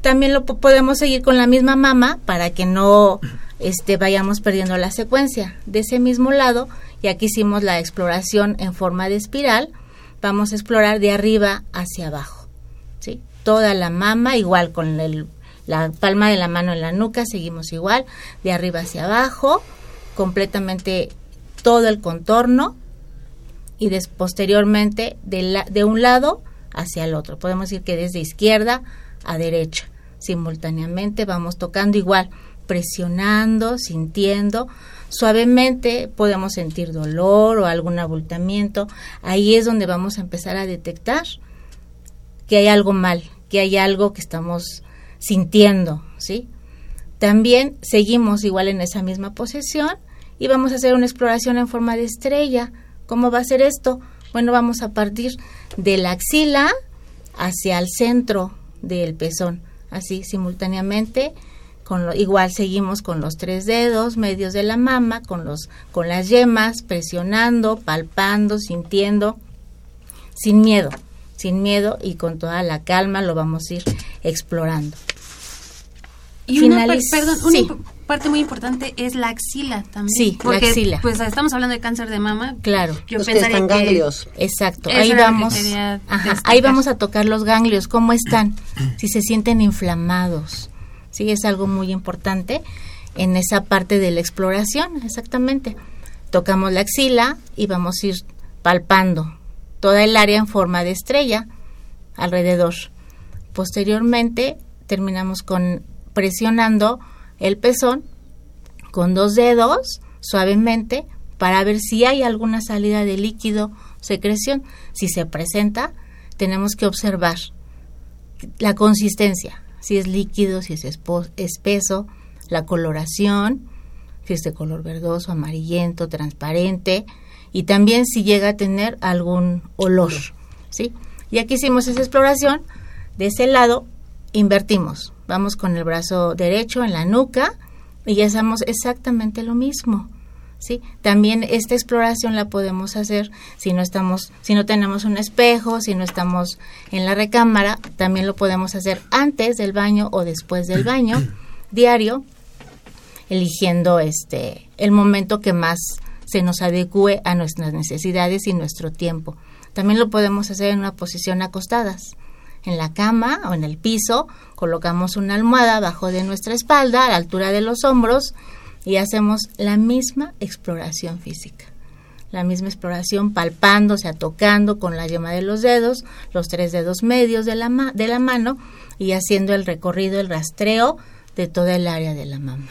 También lo po- podemos seguir con la misma mama para que no este, vayamos perdiendo la secuencia. De ese mismo lado, y aquí hicimos la exploración en forma de espiral, vamos a explorar de arriba hacia abajo. Toda la mama, igual con el- la palma de la mano en la nuca, seguimos igual, de arriba hacia abajo, completamente todo el contorno y des- posteriormente de, de un lado hacia el otro. Podemos decir que desde izquierda a derecha. Simultáneamente vamos tocando igual, presionando, sintiendo. Suavemente podemos sentir dolor o algún abultamiento. Ahí es donde vamos a empezar a detectar que hay algo mal, que hay algo que estamos sintiendo, ¿sí? También seguimos igual en esa misma posición y vamos a hacer una exploración en forma de estrella. ¿Cómo va a ser esto? Bueno, vamos a partir de la axila hacia el centro del pezón, así simultáneamente. Con lo, igual seguimos con los tres dedos medios de la mama, con los con las yemas presionando, palpando, sintiendo, sin miedo, sin miedo y con toda la calma lo vamos a ir explorando. Y una, par- Finaliz- perdón, una sí. imp- parte muy importante es la axila también. Sí, la axila. Pues estamos hablando de cáncer de mama. Claro. Yo Los que están que ganglios. Exacto, ahí que vamos, ajá, ahí vamos a tocar los ganglios, cómo están, si se sienten inflamados, sí, es algo muy importante en esa parte de la exploración, exactamente. Tocamos la axila y vamos a ir palpando toda el área en forma de estrella alrededor. Posteriormente terminamos con presionando el pezón con dos dedos suavemente para ver si hay alguna salida de líquido, secreción. Si se presenta, tenemos que observar la consistencia, si es líquido, si es espeso, la coloración, si es de color verdoso, amarillento, transparente, y también si llega a tener algún olor, ¿sí? Y aquí hicimos esa exploración, de ese lado invertimos, vamos con el brazo derecho en la nuca y ya hacemos exactamente lo mismo. ¿sí? También esta exploración la podemos hacer si no estamos, si no tenemos un espejo, si no estamos en la recámara, también lo podemos hacer antes del baño o después del baño (coughs) diario, eligiendo este el momento que más se nos adecue a nuestras necesidades y nuestro tiempo. También lo podemos hacer en una posición acostadas. En la cama o en el piso colocamos una almohada abajo de nuestra espalda, a la altura de los hombros, y hacemos la misma exploración física. La misma exploración palpando, o sea, tocando con la yema de los dedos, los tres dedos medios de la, ma- de la mano y haciendo el recorrido, el rastreo de toda el área de la mama.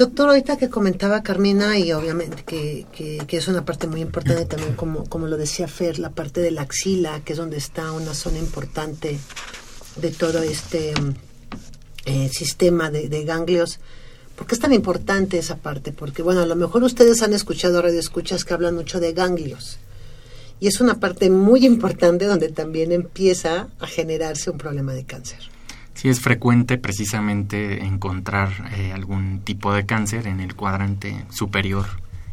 Doctor, ahorita que comentaba Carmina, y obviamente que, que- que es una parte muy importante también, como, como lo decía Fer, la parte de la axila, que es donde está una zona importante de todo este eh, sistema de, de ganglios. ¿Por qué es tan importante esa parte? Porque, bueno, a lo mejor ustedes han escuchado radioescuchas que hablan mucho de ganglios. Y es una parte muy importante donde también empieza a generarse un problema de cáncer. Sí, es frecuente precisamente encontrar eh, algún tipo de cáncer en el cuadrante superior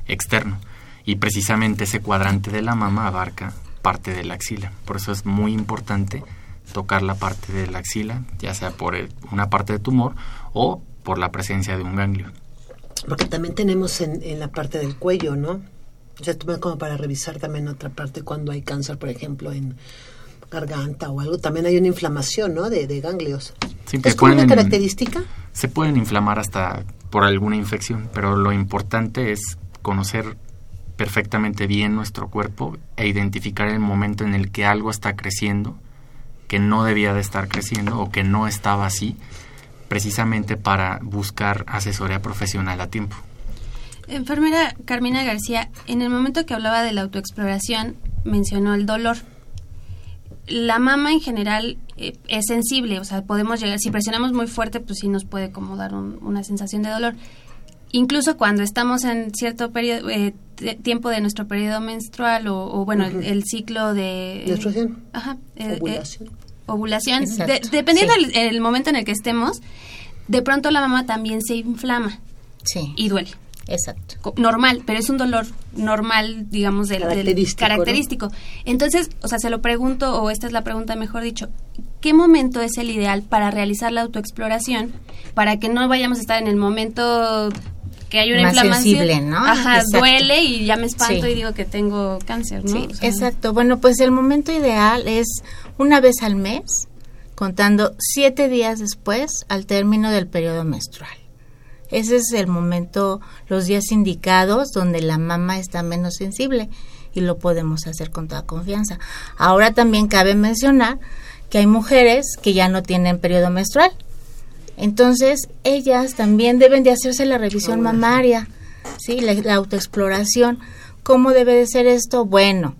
externo. Y precisamente ese cuadrante de la mama abarca parte de la axila. Por eso es muy importante tocar la parte de la axila, ya sea por una parte de tumor o por la presencia de un ganglio. Porque también tenemos en, en la parte del cuello, ¿no? O sea, como para revisar también otra parte cuando hay cáncer, por ejemplo, en garganta o algo. También hay una inflamación, ¿no? De, de ganglios. Sí, ¿Es como una característica? Se pueden inflamar hasta por alguna infección, pero lo importante es conocer perfectamente bien nuestro cuerpo e identificar el momento en el que algo está creciendo, que no debía de estar creciendo o que no estaba así, precisamente para buscar asesoría profesional a tiempo. Enfermera Carmina García, en el momento que hablaba de la autoexploración, mencionó el dolor. La mama en general eh, es sensible, o sea, podemos llegar, si presionamos muy fuerte, pues sí nos puede como dar un- una sensación de dolor. Incluso cuando estamos en cierto periodo, eh, tiempo de nuestro periodo menstrual o, o, bueno, el, ciclo de... Menstruación. Ajá. eh, Ovulación. ovulación. De- dependiendo sí. del el momento en el que estemos, de pronto la mama también se inflama Sí, y duele exacto. normal, pero es un dolor normal, digamos, del, del- Característico, ¿no? característico. Entonces, o sea, se lo pregunto, o esta es la pregunta mejor dicho, ¿qué momento es el ideal para realizar la autoexploración para que no vayamos a estar en el momento que hay una Más inflamación? sensible, ¿no? Ajá, Exacto. duele y ya me espanto Sí. y digo que tengo cáncer, ¿no? Sí, O sea, exacto. Bueno, pues el momento ideal es una vez al mes, contando siete días después al término del periodo menstrual. Ese es el momento, los días indicados donde la mama está menos sensible y lo podemos hacer con toda confianza. Ahora también cabe mencionar que hay mujeres que ya no tienen periodo menstrual. Entonces, ellas también deben de hacerse la revisión mamaria, ¿sí? La, la autoexploración. ¿Cómo debe de ser esto? Bueno,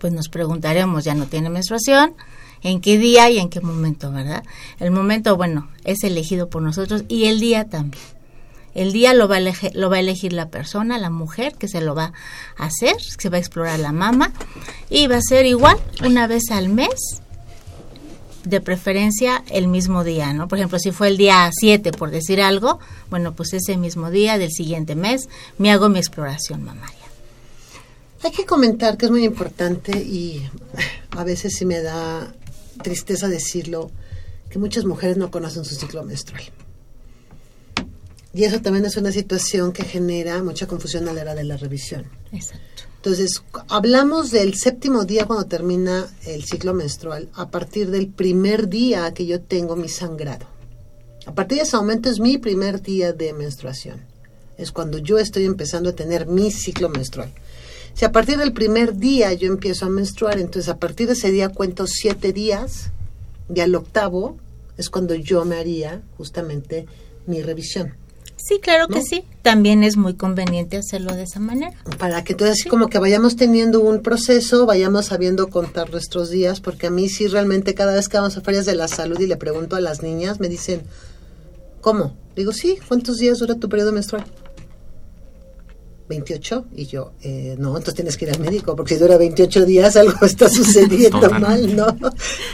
pues nos preguntaremos, ya no tiene menstruación, en qué día y en qué momento, ¿verdad? El momento, bueno, es elegido por nosotros y el día también. El día lo va, a elegir, lo va a elegir la persona, la mujer, que se lo va a hacer, se va a explorar la mama, y va a ser igual una vez al mes, de preferencia el mismo día, ¿no? Por ejemplo, si fue el día 7, por decir algo, bueno, pues ese mismo día del siguiente mes me hago mi exploración mamaria. Hay que comentar que es muy importante y a veces sí me da tristeza decirlo, que muchas mujeres no conocen su ciclo menstrual. Y eso también es una situación que genera mucha confusión a la hora de la revisión. Exacto. Entonces, hablamos del séptimo día cuando termina el ciclo menstrual, a partir del primer día que yo tengo mi sangrado. A partir de ese momento es mi primer día de menstruación. Es cuando yo estoy empezando a tener mi ciclo menstrual. Si a partir del primer día yo empiezo a menstruar, entonces a partir de ese día cuento siete días y al octavo es cuando yo me haría justamente mi revisión. Sí, claro que sí. También es muy conveniente hacerlo de esa manera. para que entonces así como que vayamos teniendo un proceso, vayamos sabiendo contar nuestros días, porque a mí sí realmente cada vez que vamos a ferias de la salud y le pregunto a las niñas, me dicen, ¿cómo? Digo, sí, ¿cuántos días dura tu periodo menstrual? 28 y yo, eh, no, entonces tienes que ir al médico porque si dura 28 días (laughs) algo está sucediendo Totalmente. mal, ¿no?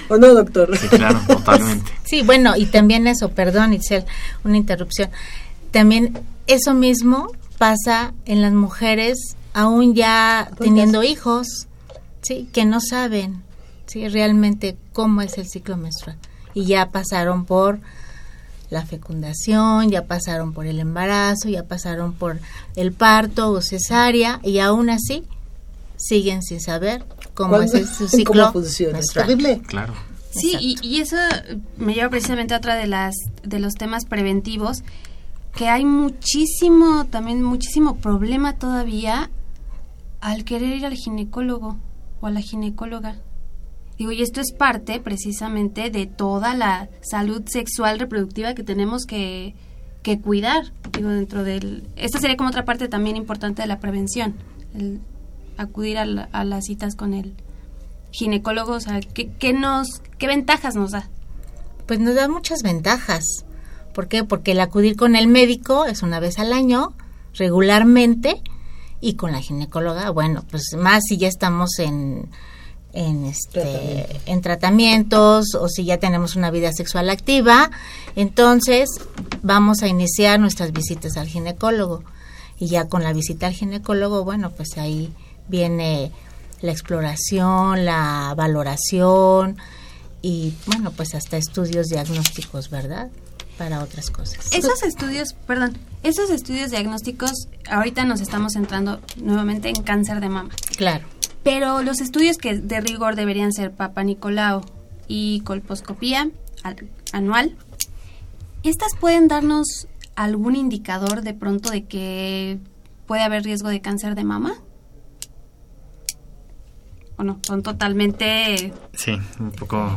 ¿O no, doctor? Sí, claro, totalmente. Sí, bueno, y también eso, perdón, Itzel, una interrupción. También eso mismo pasa en las mujeres aún ya teniendo hijos, sí, que no saben, sí, realmente cómo es el ciclo menstrual y ya pasaron por la fecundación, ya pasaron por el embarazo, ya pasaron por el parto o cesárea y aún así siguen sin saber cómo es ¿Cuándo- el- su ciclo ¿Cómo funciona? Es menstrual. terrible. Claro. Sí, y, y eso me lleva precisamente a otra de las de los temas preventivos que hay muchísimo también muchísimo problema todavía al querer ir al ginecólogo o a la ginecóloga. Digo, y esto es parte precisamente de toda la salud sexual reproductiva que tenemos que que cuidar. Digo, dentro del... Esta sería como otra parte también importante de la prevención, el acudir a, la- a las citas con el ginecólogo, o sea, ¿qué, qué nos, ¿qué ventajas nos da? Pues nos da muchas ventajas. ¿Por qué? Porque el acudir con el médico es una vez al año, regularmente, y con la ginecóloga, bueno, pues más si ya estamos en en este en tratamientos o si ya tenemos una vida sexual activa, entonces vamos a iniciar nuestras visitas al ginecólogo. Y ya con la visita al ginecólogo, bueno, pues ahí viene la exploración, la valoración y bueno, pues hasta estudios diagnósticos, ¿verdad? Para otras cosas. Esos estudios, perdón, esos estudios diagnósticos, ahorita nos estamos centrando nuevamente en cáncer de mama. Claro. Pero los estudios que de rigor deberían ser Papa Nicolau y colposcopía al- anual, ¿estas pueden darnos algún indicador de pronto de que puede haber riesgo de cáncer de mama? ¿O no? Son totalmente... Sí, un poco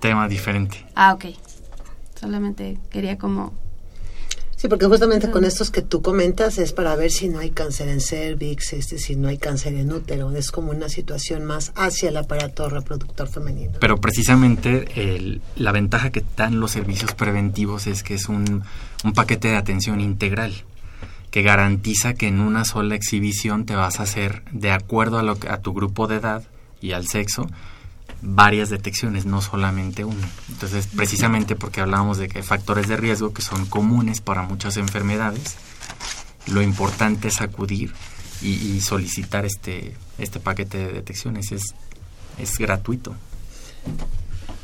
tema diferente. Ah, ok. Solamente quería como... Sí, porque justamente con estos que tú comentas es para ver si no hay cáncer en cervix, este, si no hay cáncer en útero. Es como una situación más hacia el aparato reproductor femenino. Pero precisamente el- la ventaja que dan los servicios preventivos es que es un, un paquete de atención integral que garantiza que en una sola exhibición te vas a hacer, de acuerdo a, lo que- a tu grupo de edad y al sexo, varias detecciones, no solamente una. Entonces, precisamente porque hablábamos de que hay factores de riesgo que son comunes para muchas enfermedades, lo importante es acudir y, y solicitar este, este paquete de detecciones. Es, es gratuito.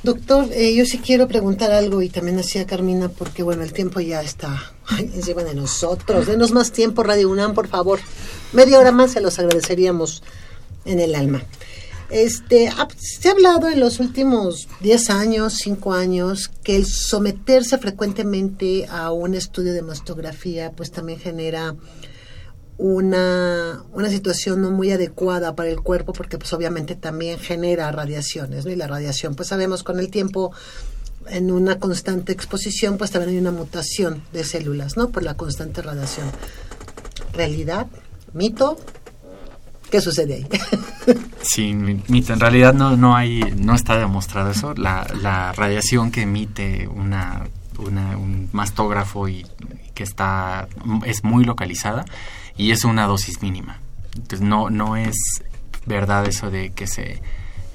Doctor, eh, yo sí quiero preguntar algo y también hacía Carmina porque bueno, el tiempo ya está (laughs) encima de nosotros. Denos más tiempo, Radio UNAM, por favor. Media hora más se los agradeceríamos en el alma. Este, se ha hablado en los últimos 10 años, 5 años, que el someterse frecuentemente a un estudio de mastografía pues también genera una, una situación no muy adecuada para el cuerpo porque pues obviamente también genera radiaciones, ¿no? Y la radiación, pues sabemos con el tiempo en una constante exposición, pues también hay una mutación de células, ¿no? Por la constante radiación. Realidad, mito, ¿qué sucede ahí? (laughs) Sí, en realidad no, no hay, no está demostrado eso. La, la radiación que emite una, una- un mastógrafo y que está es muy localizada y es una dosis mínima. Entonces no, no es verdad eso de que se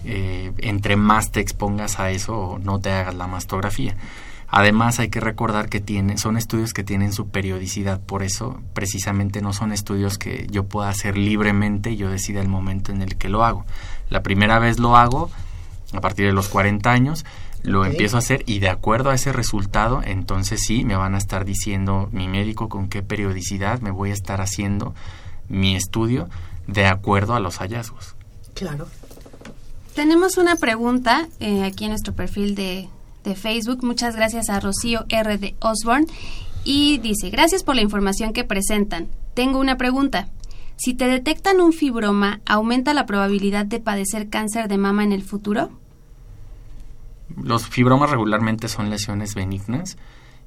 eh, entre más te expongas a eso no te hagas la mastografía. Además hay que recordar que tiene, son estudios que tienen su periodicidad, por eso precisamente no son estudios que yo pueda hacer libremente y yo decida el momento en el que lo hago. La primera vez lo hago a partir de los 40 años, lo empiezo a hacer y de acuerdo a ese resultado, entonces sí, me van a estar diciendo mi médico con qué periodicidad me voy a estar haciendo mi estudio de acuerdo a los hallazgos. claro. Tenemos una pregunta eh, aquí en nuestro perfil de, de Facebook. Muchas gracias a Rocío R. de Osborne. Y dice, gracias por la información que presentan. Tengo una pregunta. Si te detectan un fibroma, ¿aumenta la probabilidad de padecer cáncer de mama en el futuro? Los fibromas regularmente son lesiones benignas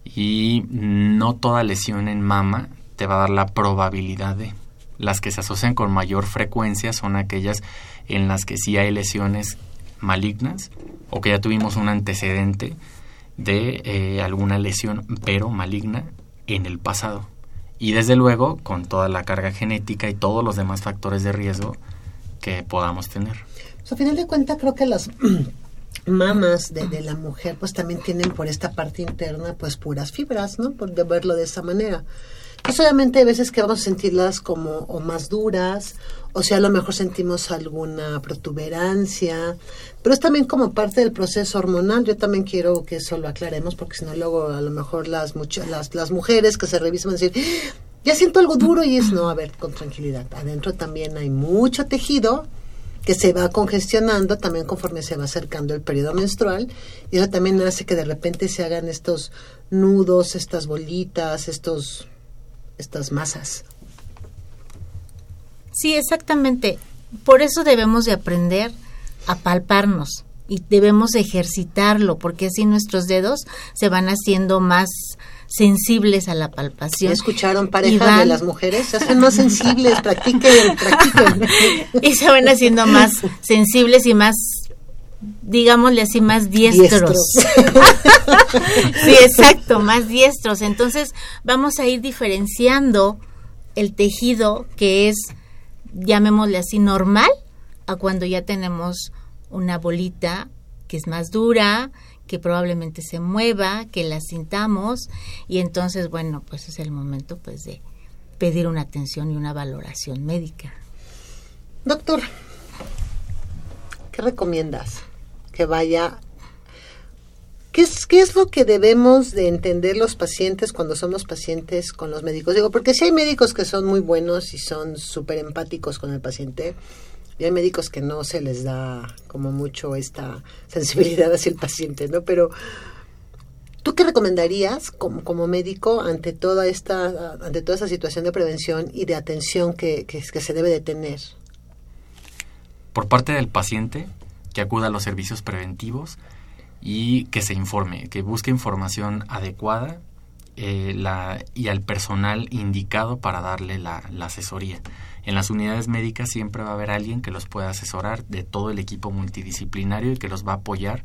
y no toda lesión en mama te va a dar la probabilidad de. Las que se asocian con mayor frecuencia son aquellas en las que sí hay lesiones malignas o que ya tuvimos un antecedente de eh, alguna lesión pero maligna en el pasado. Y desde luego con toda la carga genética y todos los demás factores de riesgo que podamos tener. Pues, a final de cuentas creo que las (clears throat) mamas de, la mujer pues también tienen por esta parte interna pues puras fibras, ¿no? Por de verlo de esa manera. Pues obviamente hay veces que vamos a sentirlas como o más duras, o sea, a lo mejor sentimos alguna protuberancia, pero es también como parte del proceso hormonal. Yo también quiero que eso lo aclaremos, porque si no luego a lo mejor las, las, las mujeres que se revisan van a decir, ya siento algo duro y es, no, a ver, con tranquilidad. Adentro también hay mucho tejido que se va congestionando también conforme se va acercando el periodo menstrual y eso también hace que de repente se hagan estos nudos, estas bolitas, estos estas masas. Sí, exactamente. Por eso debemos de aprender a palparnos y debemos ejercitarlo, porque así nuestros dedos se van haciendo más sensibles a la palpación. ¿Ya escucharon parejas van- de las mujeres? Se hacen más sensibles, (laughs) practiquen, practiquen. y se van haciendo más sensibles y más digámosle así más diestros. (laughs) sí, exacto, más diestros. Entonces, vamos a ir diferenciando el tejido que es llamémosle así normal a cuando ya tenemos una bolita que es más dura, que probablemente se mueva, que la sintamos y entonces, bueno, pues es el momento pues de pedir una atención y una valoración médica. Doctor, ¿qué recomiendas? Que vaya... ¿Qué es, ¿Qué es lo que debemos de entender los pacientes cuando somos pacientes con los médicos? Digo, porque si hay médicos que son muy buenos y son súper empáticos con el paciente, y hay médicos que no se les da como mucho esta (laughs) sensibilidad hacia el paciente, ¿no? Pero, ¿tú qué recomendarías como, como médico ante toda esta ante toda esta situación de prevención y de atención que, que, que se debe de tener? Por parte del paciente, que acuda a los servicios preventivos y que se informe, que busque información adecuada eh, la, y al personal indicado para darle la, la asesoría. En las unidades médicas siempre va a haber alguien que los pueda asesorar de todo el equipo multidisciplinario y que los va a apoyar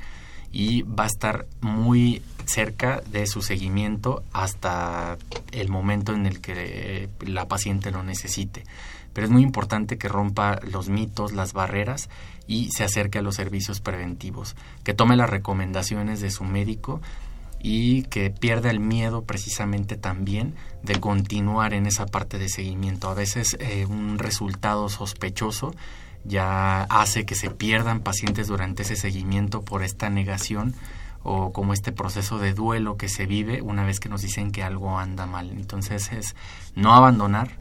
y va a estar muy cerca de su seguimiento hasta el momento en el que eh, la paciente lo necesite. Pero es muy importante que rompa los mitos, las barreras y se acerque a los servicios preventivos, que tome las recomendaciones de su médico y que pierda el miedo precisamente también de continuar en esa parte de seguimiento. A veces eh, un resultado sospechoso ya hace que se pierdan pacientes durante ese seguimiento por esta negación o como este proceso de duelo que se vive una vez que nos dicen que algo anda mal. Entonces es no abandonar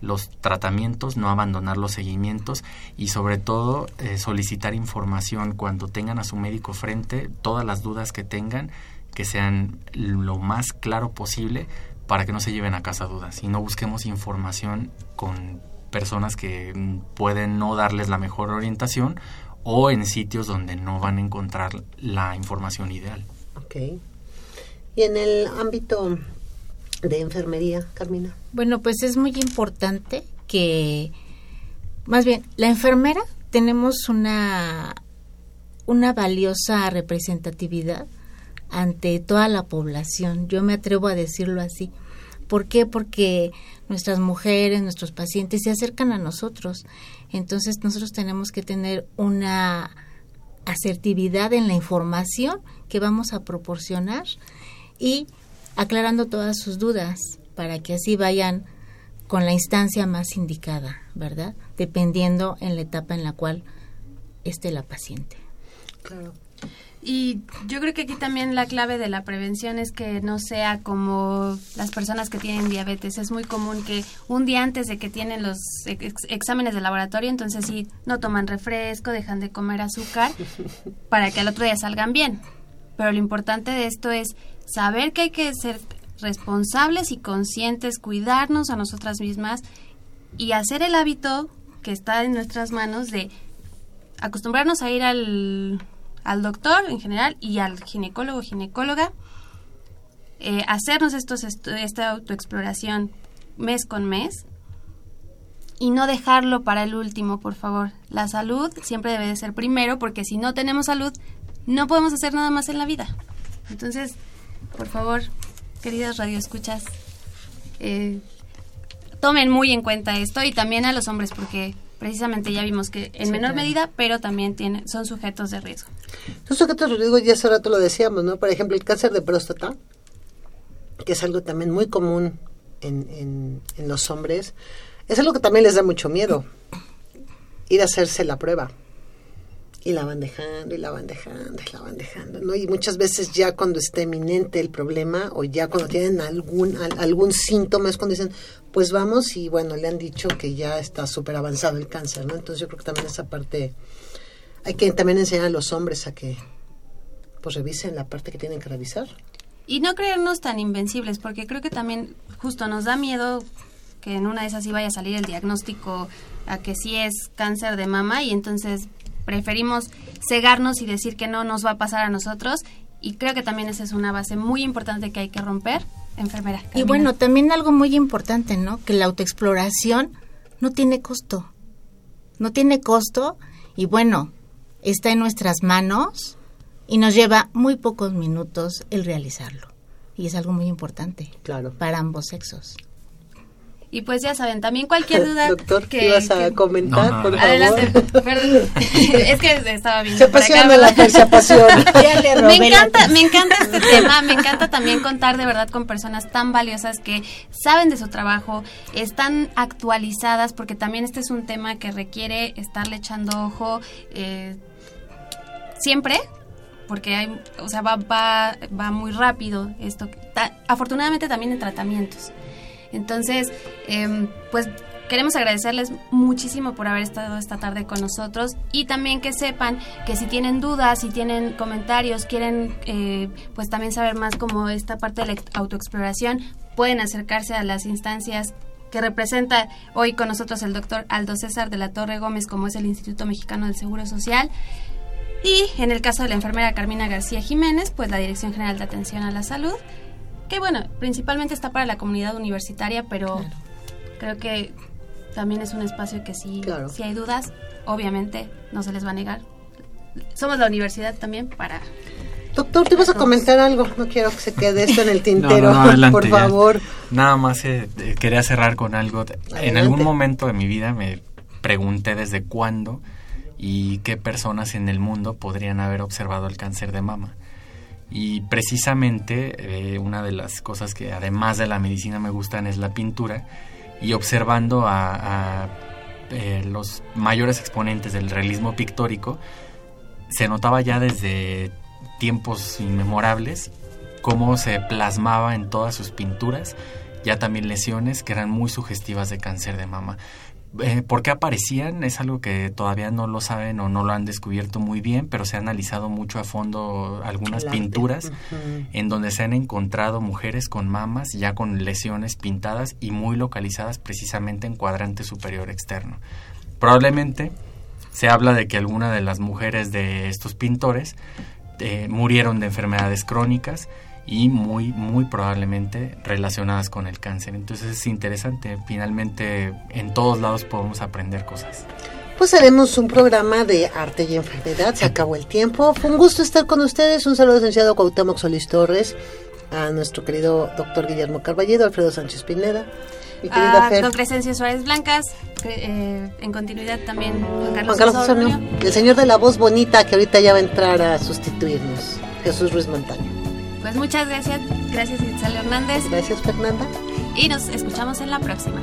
los tratamientos, no abandonar los seguimientos y sobre todo eh, solicitar información cuando tengan a su médico frente, todas las dudas que tengan, que sean lo más claro posible para que no se lleven a casa dudas y no busquemos información con personas que mm, pueden no darles la mejor orientación o en sitios donde no van a encontrar la información ideal. Ok. Y en el ámbito de enfermería, Carmina. Bueno, pues es muy importante que, más bien, la enfermera tenemos una, una valiosa representatividad ante toda la población. Yo me atrevo a decirlo así. ¿Por qué? Porque nuestras mujeres, nuestros pacientes se acercan a nosotros. Entonces nosotros tenemos que tener una asertividad en la información que vamos a proporcionar y aclarando todas sus dudas para que así vayan con la instancia más indicada, ¿verdad? Dependiendo en la etapa en la cual esté la paciente. Claro. Y yo creo que aquí también la clave de la prevención es que no sea como las personas que tienen diabetes. Es muy común que un día antes de que tienen los ex- exámenes de laboratorio, entonces sí, no toman refresco, dejan de comer azúcar (laughs) para que al otro día salgan bien. Pero lo importante de esto es saber que hay que ser responsables y conscientes, cuidarnos a nosotras mismas y hacer el hábito que está en nuestras manos de acostumbrarnos a ir al, al doctor en general y al ginecólogo ginecóloga, eh, hacernos estos esta autoexploración mes con mes y no dejarlo para el último, por favor. La salud siempre debe de ser primero porque si no tenemos salud no podemos hacer nada más en la vida. Entonces, por favor, queridos radioescuchas, eh, tomen muy en cuenta esto y también a los hombres porque precisamente ya vimos que en Sí, menor claro. medida, pero también tienen, son sujetos de riesgo. Que te lo digo, ya hace rato lo decíamos, ¿no? Por ejemplo, el cáncer de próstata, que es algo también muy común en, en, en los hombres, es algo que también les da mucho miedo, ir a hacerse la prueba. Y la van dejando, y la van dejando, y la van dejando, ¿no? Y muchas veces ya cuando está eminente el problema, o ya cuando tienen algún, al- algún síntoma, es cuando dicen, pues vamos, y bueno, le han dicho que ya está súper avanzado el cáncer, ¿no? Entonces yo creo que también esa parte, hay que también enseñar a los hombres a que, pues revisen la parte que tienen que revisar. Y no creernos tan invencibles, porque creo que también justo nos da miedo que en una de esas sí vaya a salir el diagnóstico a que sí es cáncer de mama y entonces preferimos cegarnos y decir que no nos va a pasar a nosotros y creo que también esa es una base muy importante que hay que romper enfermera. Y bueno, también algo muy importante, ¿no? Que la autoexploración no tiene costo. No tiene costo y bueno, está en nuestras manos y nos lleva muy pocos minutos el realizarlo. Y es algo muy importante Claro. para ambos sexos. Y pues ya saben, también cualquier duda (laughs) Doctor, que... ¿qué ibas a que- comentar, No, no, por no. favor? Adelante, (laughs) perdón. (laughs) es que estaba viendo Se apasiona la se apasiona. Ya le Me encanta, me encanta este tema, me encanta también contar de verdad con personas tan valiosas que saben de su trabajo, están actualizadas, porque también este es un tema que requiere estarle echando ojo eh, siempre, porque hay, o sea, va, va, va muy rápido esto. Ta- afortunadamente también en tratamientos. Entonces, em, pues queremos agradecerles muchísimo por haber estado esta tarde con nosotros y también que sepan que si tienen dudas, si tienen comentarios, quieren eh, pues también saber más como esta parte de la autoexploración, pueden acercarse a las instancias que representa hoy con nosotros el doctor Aldo César de la Torre Gómez, como es el Instituto Mexicano del Seguro Social. Y en el caso de la enfermera Carmina García Jiménez, pues la Dirección General de Atención a la Salud, que bueno, principalmente está para la comunidad universitaria, pero creo que también es un espacio que si, Claro. si hay dudas, obviamente no se les va a negar. Somos la universidad también para... Doctor, te vas a comentar algo. No quiero que se quede esto en el tintero, (laughs) No, no, no, adelante, por ya. favor. Nada más eh, eh, quería cerrar con algo. En algún momento de mi vida me pregunté desde cuándo y qué personas en el mundo podrían haber observado el cáncer de mama. Y precisamente eh, una de las cosas que además de la medicina me gustan es la pintura y observando a, eh, los mayores exponentes del realismo pictórico se notaba ya desde tiempos inmemorables cómo se plasmaba en todas sus pinturas ya también lesiones que eran muy sugestivas de cáncer de mama. Eh, ¿Por qué aparecían? Es algo que todavía no lo saben o no lo han descubierto muy bien, pero se ha analizado mucho a fondo algunas pinturas en donde se han encontrado mujeres con mamas ya con lesiones pintadas y muy localizadas precisamente en cuadrante superior externo. Probablemente se habla de que alguna de las mujeres de estos pintores eh, murieron de enfermedades crónicas y muy, muy probablemente relacionadas con el cáncer. Entonces es interesante, finalmente en todos lados podemos aprender cosas. Pues haremos un programa de arte y enfermedad. Se acabó el tiempo. Fue un gusto estar con ustedes. Un saludo al licenciado Cuauhtémoc Solís Torres, a nuestro querido doctor Guillermo Carballedo, Alfredo Sánchez Pineda. Mi querida a Fer, don Crescencio Suárez Blancas, eh, en continuidad también Juan Carlos, Juan Carlos Osorio. Osorio, el señor de la voz bonita que ahorita ya va a entrar a sustituirnos, Jesús Ruiz Montaño. Pues muchas gracias, gracias Itzel Hernández Gracias, Fernanda. y nos escuchamos en la próxima.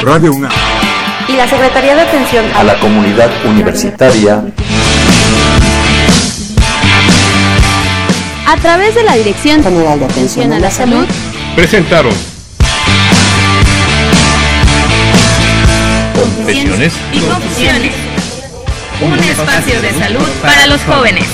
Radio UNAM. Y la Secretaría de Atención a la comunidad universitaria A través de la Dirección General de Atención a la Salud, Presentaron. Confesiones y Confusiones, un espacio de salud para los jóvenes.